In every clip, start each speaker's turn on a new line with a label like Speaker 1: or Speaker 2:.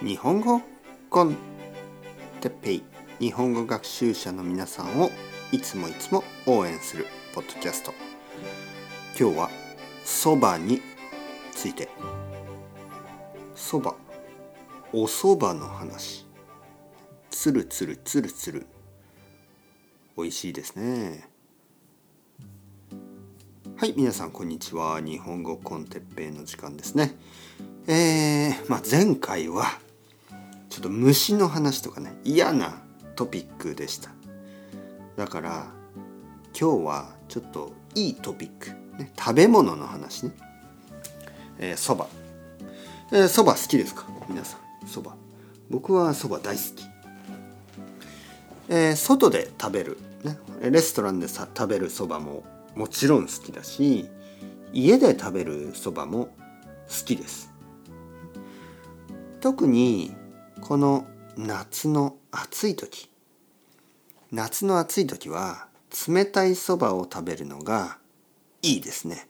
Speaker 1: 日本語コンテッペイ。日本語学習者の皆さんをいつもいつも応援するポッドキャスト。今日はそばについて。そば。おそばの話。つるつるつるつる。美味しいですね。はい皆さんこんにちは。日本語コンテッペイの時間ですね。えー、まあ前回はちょっと虫の話とかね嫌なトピックでした。だから今日はちょっといいトピック、ね、食べ物の話ね。えー、そば。え、そば好きですか？皆さん。そば。僕はそば大好き。えー、外で食べる、ね、レストランでさ食べるそばももちろん好きだし家で食べるそばも好きです。特にこの夏の暑い時夏の暑い時は冷たいそばを食べるのがいいですね。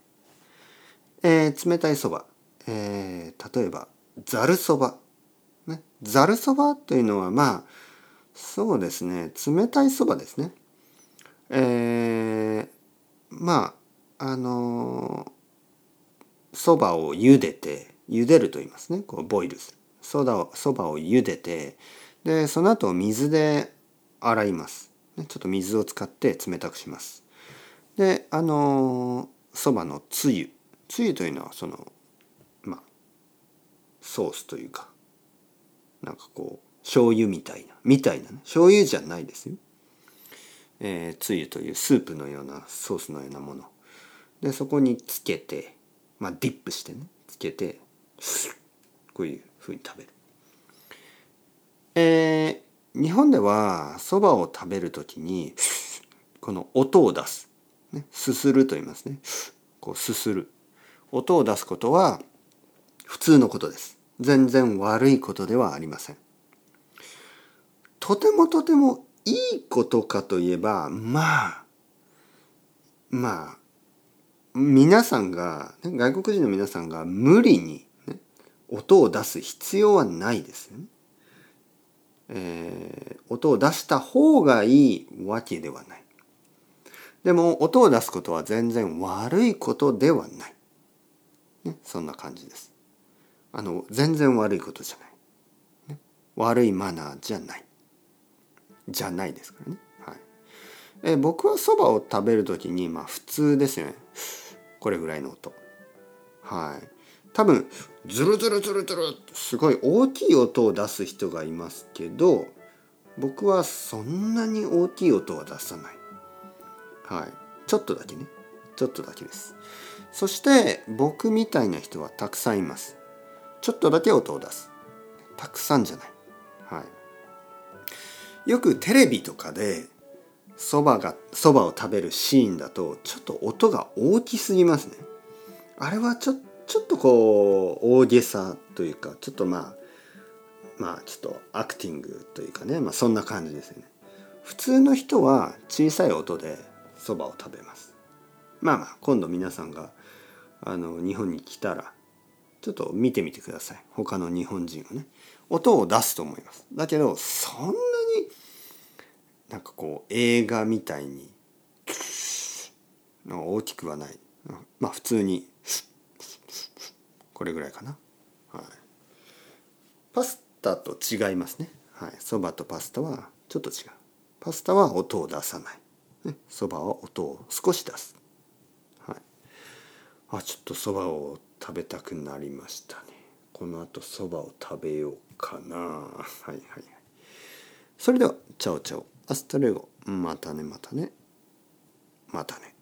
Speaker 1: えー、冷たいそば、えー、例えばざるそば、ざるそばというのはまあそうですね冷たいそばですね。えー、まああのそ、ばを茹でて茹でると言いますねこうボイルする。そばをそばを茹でてでその後水で洗います。ねちょっと水を使って冷たくします。であのそばのつゆ。つゆというのはそのまあソースというかなんかこう醤油みたいなみたいなね。醤油じゃないですよ。えー、つゆというスープのようなソースのようなもの。でそこにつけてまあディップしてね。つけてこういうふうに食べる。えー、日本ではそばを食べる時にこの音を出す、ね、すすると言いますね。こうすする。音を出すことは普通のことです。全然悪いことではありません。とてもとてもいいことかといえばまあまあ皆さんが外国人の皆さんが無理に音を出す必要はないですね。えー、音を出した方がいいわけではない。でも音を出すことは全然悪いことではない。ね、そんな感じです。あの全然悪いことじゃない。ね、悪いマナーじゃない。じゃないですからね。はい、え僕はそばを食べる時にまあ普通ですよね。これぐらいの音。はい。多分ズルズルズルズルすごい大きい音を出す人がいますけど僕はそんなに大きい音は出さない。はい。ちょっとだけね。ちょっとだけです。そして僕みたいな人はたくさんいます。ちょっとだけ音を出す。たくさんじゃない。はい。よくテレビとかでそばがそばを食べるシーンだとちょっと音が大きすぎますね。あれはちょっとちょっとこう大げさというかちょっとまあまあちょっとアクティングというかね、まあ、そんな感じですよね。普通の人は小さい音でそばを食べます。まあまあ今度皆さんがあの日本に来たらちょっと見てみてください。他の日本人をね。音を出すと思います。だけどそんなになんかこう映画みたいに大きくはない。まあ普通にこれぐらいかな。はい、パスタと違いますね。はい、そばとパスタはちょっと違う。パスタは音を出さない。そ、ばは音を少し出す。はい。あ、ちょっとそばを食べたくなりましたね。この後そばを食べようかな。はいはいはい。それでは、 Ciao ciao。Hasta luego。またねまたね。またね。